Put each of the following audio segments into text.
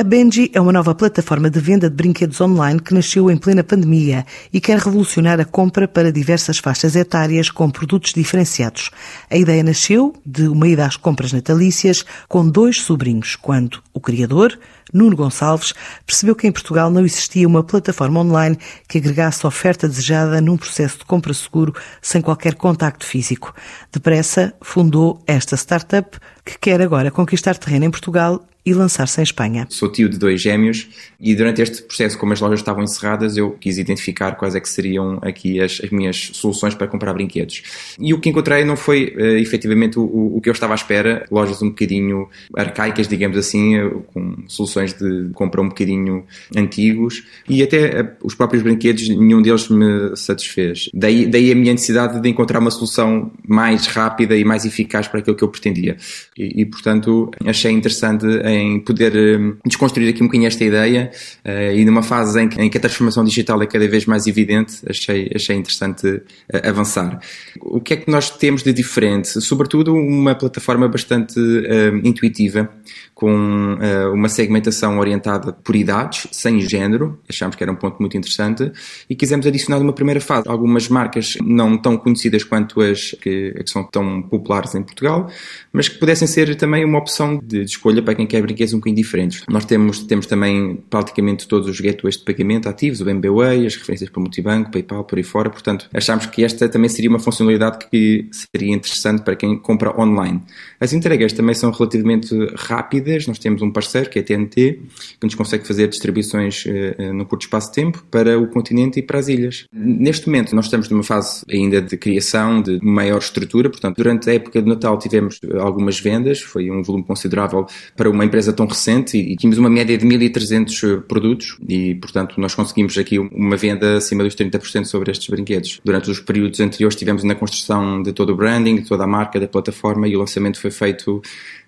A Benji é uma nova plataforma de venda de brinquedos online que nasceu em plena pandemia e quer revolucionar a compra para diversas faixas etárias com produtos diferenciados. A ideia nasceu de uma ida às compras natalícias com dois sobrinhos, quando o criador, Nuno Gonçalves, percebeu que em Portugal não existia uma plataforma online que agregasse oferta desejada num processo de compra seguro sem qualquer contacto físico. Depressa, fundou esta startup que quer agora conquistar terreno em Portugal e lançar-se em Espanha. Sou tio de dois gêmeos e durante este processo, como as lojas estavam encerradas, eu quis identificar quais é que seriam aqui as, as minhas soluções para comprar brinquedos. E o que encontrei não foi uh, efetivamente o, o, que eu estava à espera, lojas um bocadinho arcaicas, digamos assim, uh, com soluções de compra um bocadinho antigos e até uh, os próprios brinquedos, nenhum deles me satisfez. Daí, daí a minha necessidade de encontrar uma solução mais rápida e mais eficaz para aquilo que eu pretendia. E, e portanto, achei interessante em poder um, desconstruir aqui um bocadinho esta ideia uh, e numa fase em que, em que, a transformação digital é cada vez mais evidente, achei, achei interessante uh, avançar. O que é que nós temos de diferente? Sobretudo uma plataforma bastante uh, intuitiva, com uma segmentação orientada por idades, sem género, achámos que era um ponto muito interessante, e quisemos adicionar uma primeira fase algumas marcas não tão conhecidas quanto as que, que são tão populares em Portugal, mas que pudessem ser também uma opção de, de escolha para quem quer brinquedos um bocadinho diferentes. Nós temos, temos também praticamente todos os gateways de pagamento ativos, o MBWay, as referências para o multibanco, PayPal, por aí fora. Portanto, achámos que esta também seria uma funcionalidade que seria interessante para quem compra online. As entregas também são relativamente rápidas. Nós temos um parceiro, que é a TNT, que nos consegue fazer distribuições uh, no curto espaço de tempo para o continente e para as ilhas. Neste momento, nós estamos numa fase ainda de criação, de maior estrutura. Portanto, durante a época de Natal tivemos algumas vendas, foi um volume considerável para uma empresa tão recente e, e tínhamos uma média de 1.300 eh, produtos e, portanto, nós conseguimos aqui uma venda acima dos 30% sobre estes brinquedos. Durante os períodos anteriores estivemos na construção de todo o branding, de toda a marca, da plataforma e o lançamento foi feito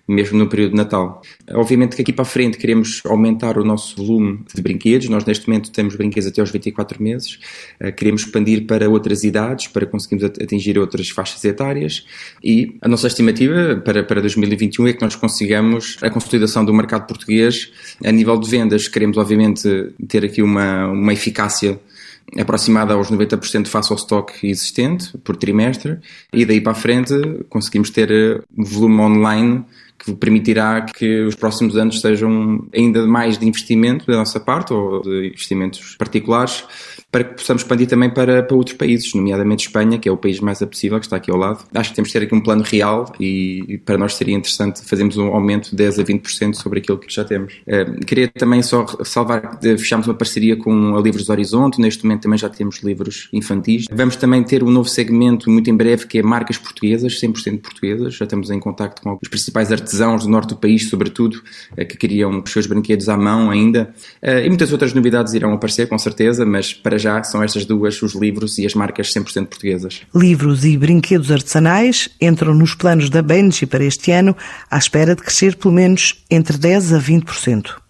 mesmo no período de Natal. Obviamente que aqui para a frente queremos aumentar o nosso volume de brinquedos. Nós neste momento temos brinquedos até aos 24 meses. Eh, queremos expandir para outras idades, para conseguirmos atingir outras faixas etárias. E a nossa estimativa para, para 2021 é que nós consigamos a consolidação do mercado português a nível de vendas. Queremos obviamente ter aqui uma, uma eficácia aproximada aos 90% face ao estoque existente por trimestre e daí para a frente conseguimos ter eh, um volume online que permitirá que os próximos anos sejam ainda mais de investimento da nossa parte ou de investimentos particulares para que possamos expandir também para, para outros países, nomeadamente Espanha, que é o país mais apetecível, que está aqui ao lado. Acho que temos que ter aqui um plano real e, para nós seria interessante fazermos um aumento de 10 a 20% sobre aquilo que já temos. Uh, queria também só salvar fechamos uma parceria com a Livros Horizonte, neste momento também já temos livros infantis. Vamos também ter um novo segmento muito em breve que é marcas portuguesas, 100% portuguesas. Já estamos em contacto com os principais artesãos do norte do país, sobretudo, uh, que criam os seus brinquedos à mão ainda. Uh, e muitas outras novidades irão aparecer, com certeza, mas para já são estas duas, os livros e as marcas 100% portuguesas. Livros e brinquedos artesanais entram nos planos da Benji para este ano, à espera de crescer pelo menos entre 10% a 20%.